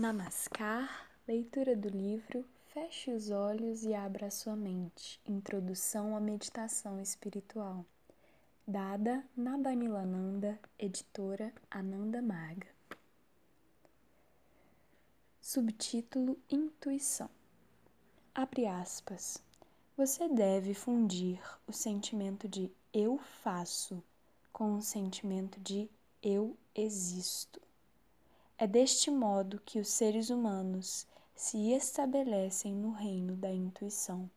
Namaskar, leitura do livro Feche os olhos e abra a sua mente. Introdução à meditação espiritual. Dada Nabanilananda, editora Ananda Marga. Subtítulo Intuição. Abre aspas. Você deve fundir o sentimento de eu faço com o sentimento de eu existo. É deste modo que os seres humanos se estabelecem no reino da intuição.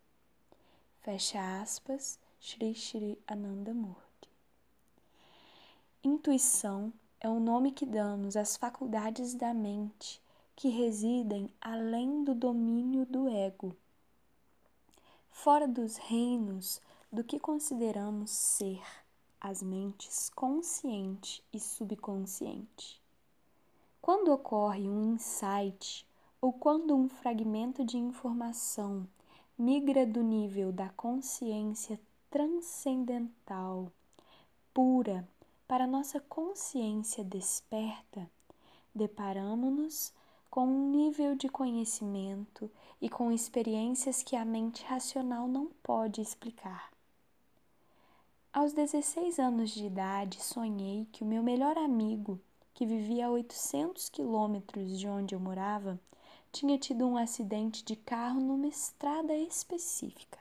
Fecha aspas, Shri Shri Anandamurti. Intuição é o nome que damos às faculdades da mente que residem além do domínio do ego, fora dos reinos do que consideramos ser as mentes consciente e subconsciente. Quando ocorre um insight ou quando um fragmento de informação migra do nível da consciência transcendental, pura, para nossa consciência desperta, deparamos-nos com um nível de conhecimento e com experiências que a mente racional não pode explicar. Aos 16 anos de idade, sonhei que o meu melhor amigo que vivia a 800 quilômetros de onde eu morava, tinha tido um acidente de carro numa estrada específica.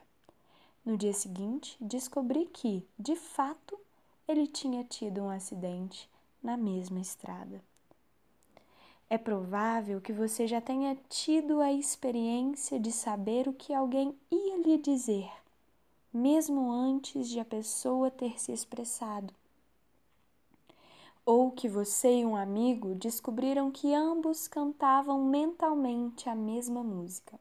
No dia seguinte, descobri que, de fato, ele tinha tido um acidente na mesma estrada. É provável que você já tenha tido a experiência de saber o que alguém ia lhe dizer, mesmo antes de a pessoa ter se expressado ou que você e um amigo descobriram que ambos cantavam mentalmente a mesma música,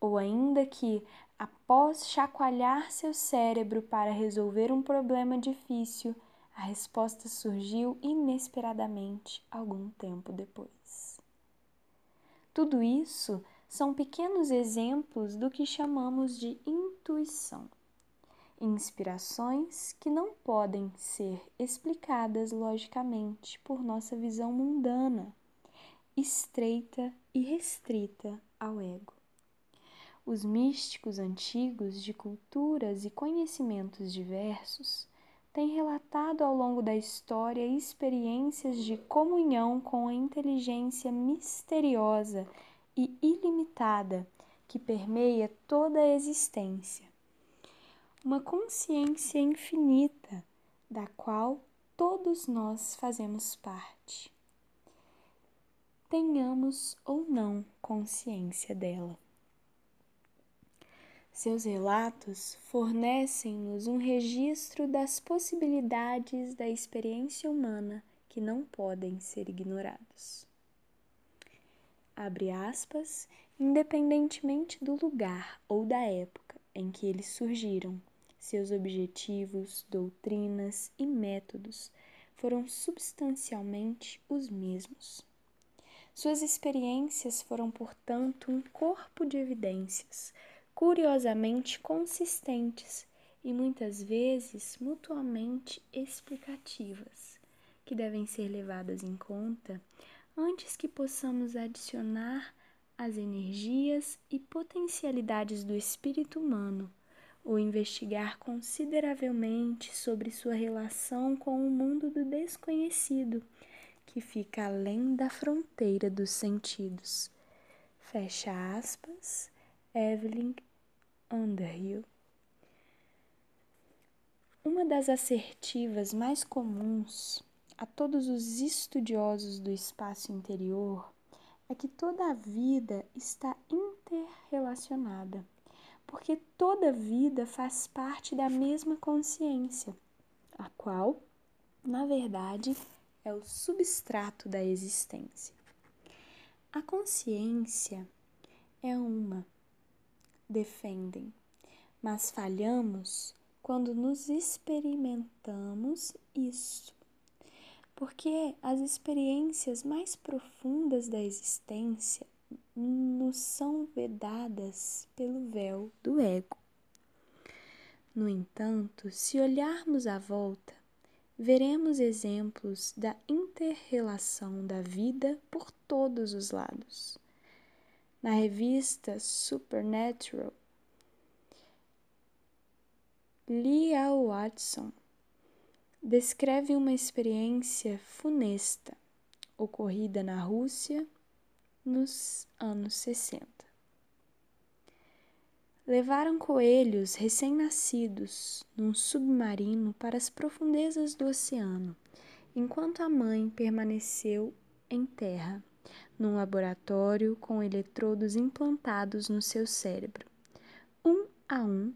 ou ainda que, após chacoalhar seu cérebro para resolver um problema difícil, a resposta surgiu inesperadamente algum tempo depois. Tudo isso são pequenos exemplos do que chamamos de intuição inspirações que não podem ser explicadas logicamente por nossa visão mundana, estreita e restrita ao ego. Os místicos antigos de culturas e conhecimentos diversos têm relatado ao longo da história experiências de comunhão com a inteligência misteriosa e ilimitada que permeia toda a existência uma consciência infinita da qual todos nós fazemos parte. Tenhamos ou não consciência dela. Seus relatos fornecem-nos um registro das possibilidades da experiência humana que não podem ser ignorados. Abre aspas, independentemente do lugar ou da época em que eles surgiram, seus objetivos, doutrinas e métodos foram substancialmente os mesmos. Suas experiências foram, portanto, um corpo de evidências curiosamente consistentes e muitas vezes mutuamente explicativas, que devem ser levadas em conta antes que possamos adicionar as energias e potencialidades do espírito humano ou investigar consideravelmente sobre sua relação com o mundo do desconhecido, que fica além da fronteira dos sentidos. Fecha aspas, Evelyn Underhill. Uma das assertivas mais comuns a todos os estudiosos do espaço interior é que toda a vida está interrelacionada porque toda vida faz parte da mesma consciência, a qual, na verdade, é o substrato da existência. A consciência é uma, defendem, mas falhamos quando nos experimentamos isso. Porque as experiências mais profundas da existência nos são vedadas pelo véu do ego. No entanto, se olharmos à volta, veremos exemplos da interrelação da vida por todos os lados. Na revista Supernatural, Leah Watson descreve uma experiência funesta ocorrida na Rússia nos anos 60. Levaram coelhos recém-nascidos num submarino para as profundezas do oceano, enquanto a mãe permaneceu em terra, num laboratório com eletrodos implantados no seu cérebro. Um a um,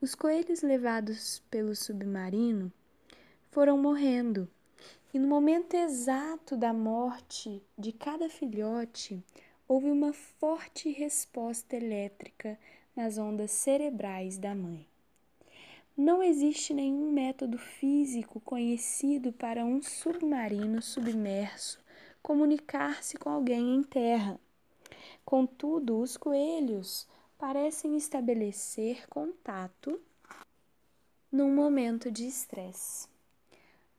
os coelhos levados pelo submarino foram morrendo e no momento exato da morte de cada filhote, houve uma forte resposta elétrica nas ondas cerebrais da mãe. Não existe nenhum método físico conhecido para um submarino submerso comunicar-se com alguém em terra. Contudo, os coelhos parecem estabelecer contato num momento de estresse.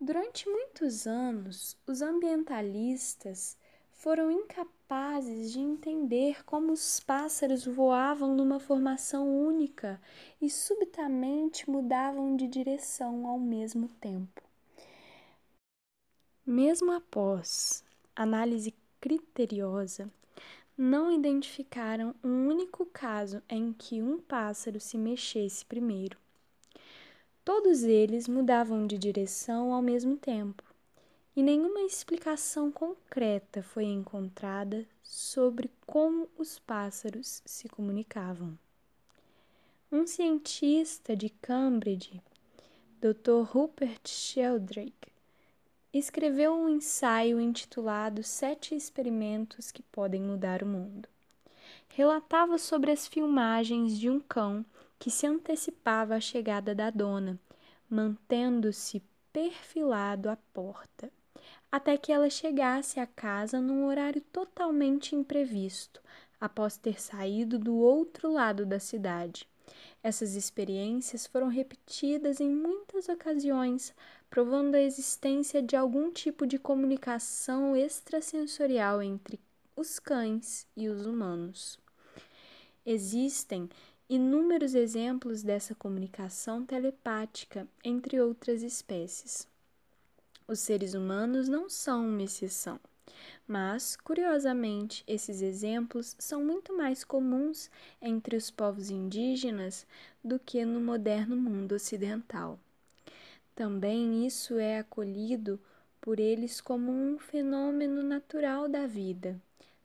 Durante muitos anos, os ambientalistas foram incapazes de entender como os pássaros voavam numa formação única e subitamente mudavam de direção ao mesmo tempo. Mesmo após análise criteriosa, não identificaram um único caso em que um pássaro se mexesse primeiro. Todos eles mudavam de direção ao mesmo tempo, e nenhuma explicação concreta foi encontrada sobre como os pássaros se comunicavam. Um cientista de Cambridge, Dr. Rupert Sheldrake, escreveu um ensaio intitulado Sete Experimentos que Podem Mudar o Mundo. Relatava sobre as filmagens de um cão que se antecipava à chegada da dona, mantendo-se perfilado à porta, até que ela chegasse à casa num horário totalmente imprevisto, após ter saído do outro lado da cidade. Essas experiências foram repetidas em muitas ocasiões, provando a existência de algum tipo de comunicação extrasensorial entre os cães e os humanos. Existem inúmeros exemplos dessa comunicação telepática entre outras espécies. Os seres humanos não são uma exceção, mas, curiosamente, esses exemplos são muito mais comuns entre os povos indígenas do que no moderno mundo ocidental. Também isso é acolhido por eles como um fenômeno natural da vida.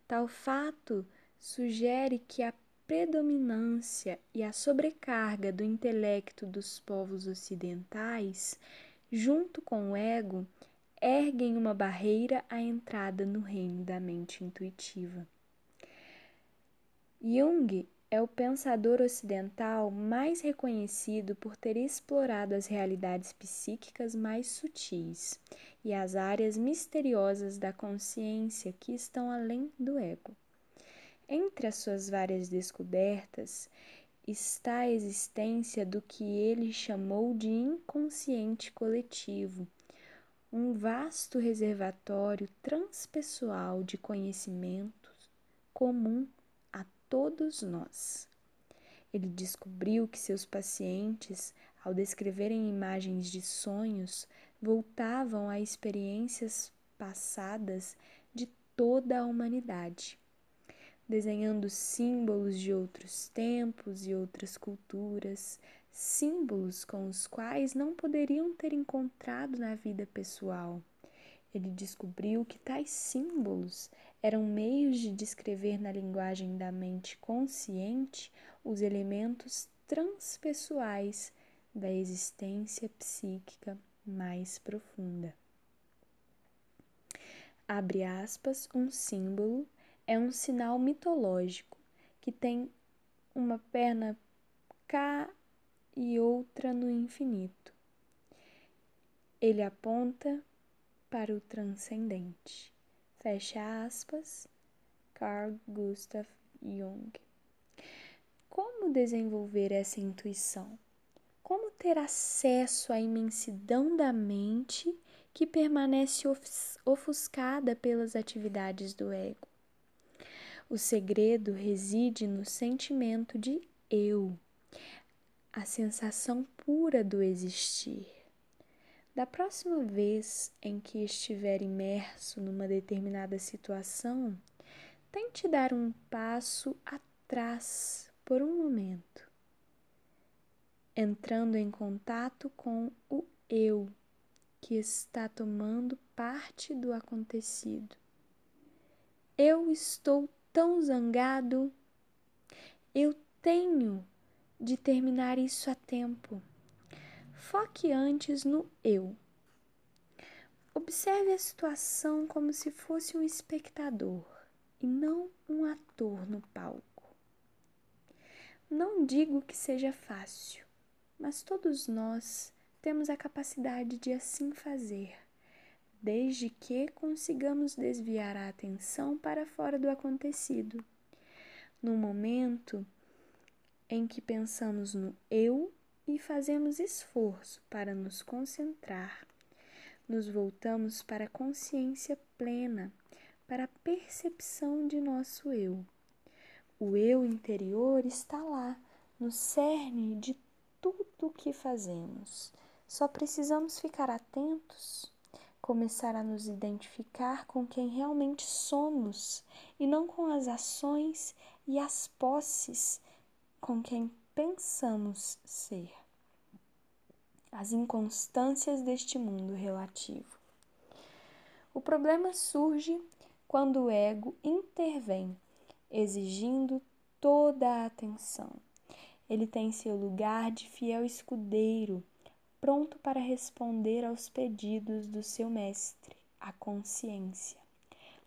Tal fato sugere que a predominância e a sobrecarga do intelecto dos povos ocidentais, junto com o ego, erguem uma barreira à entrada no reino da mente intuitiva. Jung é o pensador ocidental mais reconhecido por ter explorado as realidades psíquicas mais sutis e as áreas misteriosas da consciência que estão além do ego. Entre as suas várias descobertas está a existência do que ele chamou de inconsciente coletivo, um vasto reservatório transpessoal de conhecimentos comum a todos nós. Ele descobriu que seus pacientes, ao descreverem imagens de sonhos, voltavam a experiências passadas de toda a humanidade desenhando símbolos de outros tempos e outras culturas, símbolos com os quais não poderiam ter encontrado na vida pessoal. Ele descobriu que tais símbolos eram meios de descrever na linguagem da mente consciente os elementos transpessoais da existência psíquica mais profunda. Abre aspas, um símbolo é um sinal mitológico que tem uma perna cá e outra no infinito. Ele aponta para o transcendente. Fecha aspas. Carl Gustav Jung. Como desenvolver essa intuição? Como ter acesso à imensidão da mente que permanece ofuscada pelas atividades do ego. O segredo reside no sentimento de eu, a sensação pura do existir. Da próxima vez em que estiver imerso numa determinada situação, tente dar um passo atrás por um momento, entrando em contato com o eu que está tomando parte do acontecido. Eu estou tão zangado. Eu tenho de terminar isso a tempo. Foque antes no eu. Observe a situação como se fosse um espectador e não um ator no palco. Não digo que seja fácil, mas todos nós temos a capacidade de assim fazer, desde que consigamos desviar a atenção para fora do acontecido. No momento em que pensamos no eu e fazemos esforço para nos concentrar, nos voltamos para a consciência plena, para a percepção de nosso eu. O eu interior está lá, no cerne de tudo o que fazemos. Só precisamos ficar atentos, começar a nos identificar com quem realmente somos e não com as ações e as posses com quem pensamos ser. As inconstâncias deste mundo relativo. O problema surge quando o ego intervém, exigindo toda a atenção. Ele tem seu lugar de fiel escudeiro, pronto para responder aos pedidos do seu mestre, a consciência.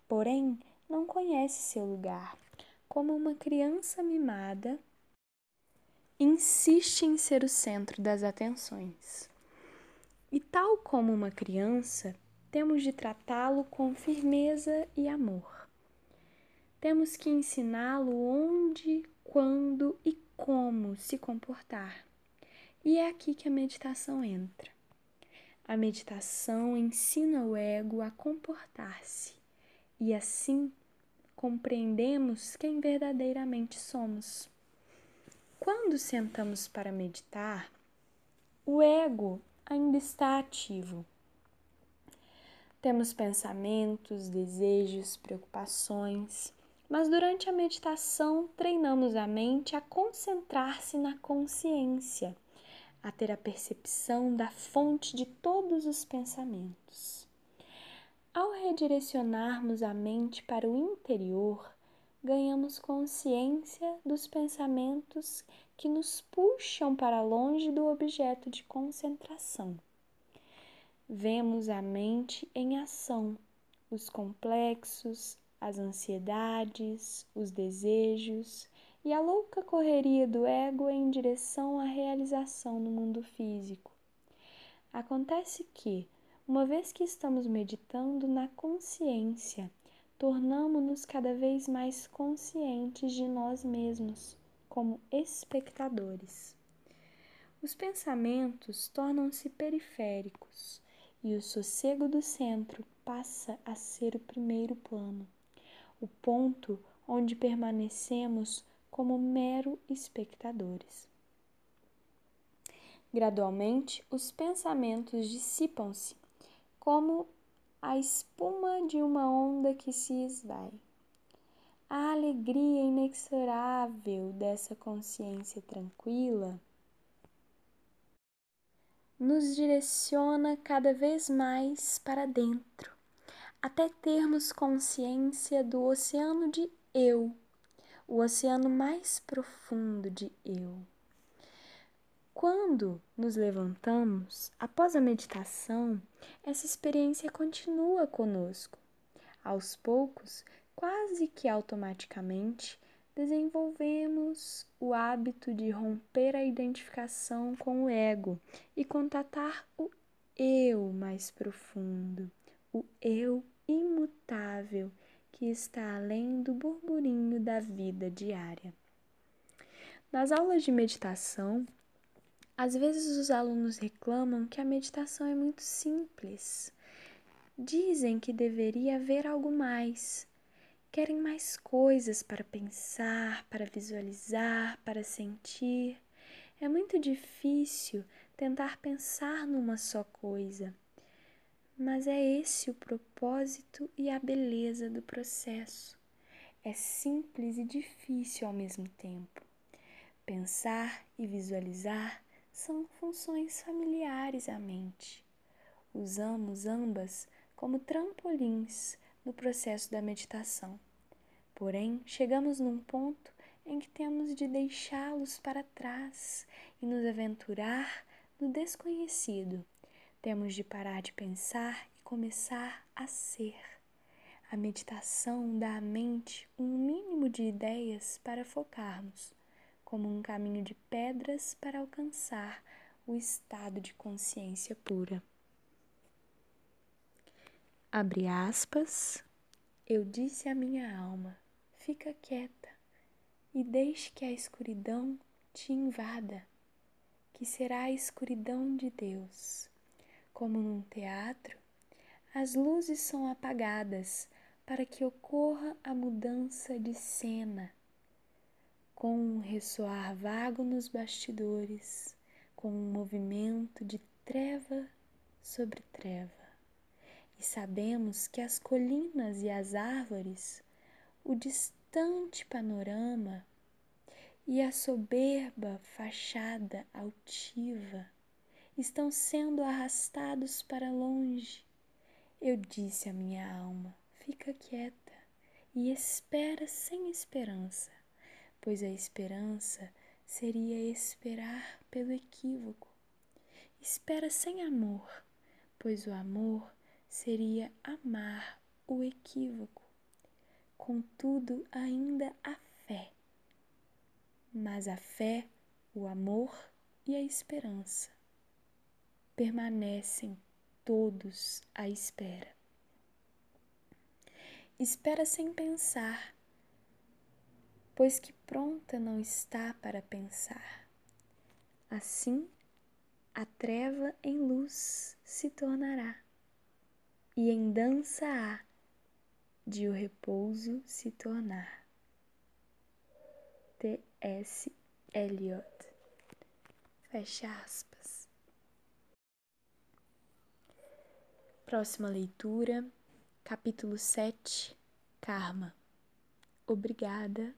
Porém, não conhece seu lugar. Como uma criança mimada, insiste em ser o centro das atenções. E tal como uma criança, temos de tratá-lo com firmeza e amor. Temos que ensiná-lo onde, quando e como se comportar. E é aqui que a meditação entra. A meditação ensina o ego a comportar-se e assim compreendemos quem verdadeiramente somos. Quando sentamos para meditar, o ego ainda está ativo. Temos pensamentos, desejos, preocupações, mas durante a meditação treinamos a mente a concentrar-se na consciência, a ter a percepção da fonte de todos os pensamentos. Ao redirecionarmos a mente para o interior, ganhamos consciência dos pensamentos que nos puxam para longe do objeto de concentração. Vemos a mente em ação, os complexos, as ansiedades, os desejos e a louca correria do ego em direção à realização no mundo físico. Acontece que, uma vez que estamos meditando na consciência, tornamos-nos cada vez mais conscientes de nós mesmos, como espectadores. Os pensamentos tornam-se periféricos e o sossego do centro passa a ser o primeiro plano, o ponto onde permanecemos como mero espectadores. Gradualmente, os pensamentos dissipam-se, como a espuma de uma onda que se esvai. A alegria inexorável dessa consciência tranquila nos direciona cada vez mais para dentro, até termos consciência do oceano de eu, o oceano mais profundo de eu. Quando nos levantamos, após a meditação, essa experiência continua conosco. Aos poucos, quase que automaticamente, desenvolvemos o hábito de romper a identificação com o ego e contatar o eu mais profundo, o eu imutável que está além do burburinho da vida diária. Nas aulas de meditação, às vezes os alunos reclamam que a meditação é muito simples, dizem que deveria haver algo mais. Querem mais coisas para pensar, para visualizar, para sentir. É muito difícil tentar pensar numa só coisa. Mas é esse o propósito e a beleza do processo. É simples e difícil ao mesmo tempo. Pensar e visualizar são funções familiares à mente. Usamos ambas como trampolins no processo da meditação. Porém, chegamos num ponto em que temos de deixá-los para trás e nos aventurar no desconhecido. Temos de parar de pensar e começar a ser. A meditação dá à mente um mínimo de ideias para focarmos, como um caminho de pedras para alcançar o estado de consciência pura. Abre aspas. Eu disse à minha alma: fica quieta e deixe que a escuridão te invada, que será a escuridão de Deus. Como num teatro, as luzes são apagadas para que ocorra a mudança de cena, com um ressoar vago nos bastidores, com um movimento de treva sobre treva. E sabemos que as colinas e as árvores, o distante panorama e a soberba fachada altiva estão sendo arrastados para longe. Eu disse à minha alma: fica quieta e espera sem esperança, pois a esperança seria esperar pelo equívoco. Espera sem amor, pois o amor seria amar o equívoco. Contudo, ainda a fé. Mas a fé, o amor e a esperança permanecem todos à espera. Espera sem pensar, pois que pronta não está para pensar. Assim, a treva em luz se tornará e em dança há de o repouso se tornar. T.S. Eliot. Fecha aspas. Próxima leitura, capítulo 7 Karma. Obrigada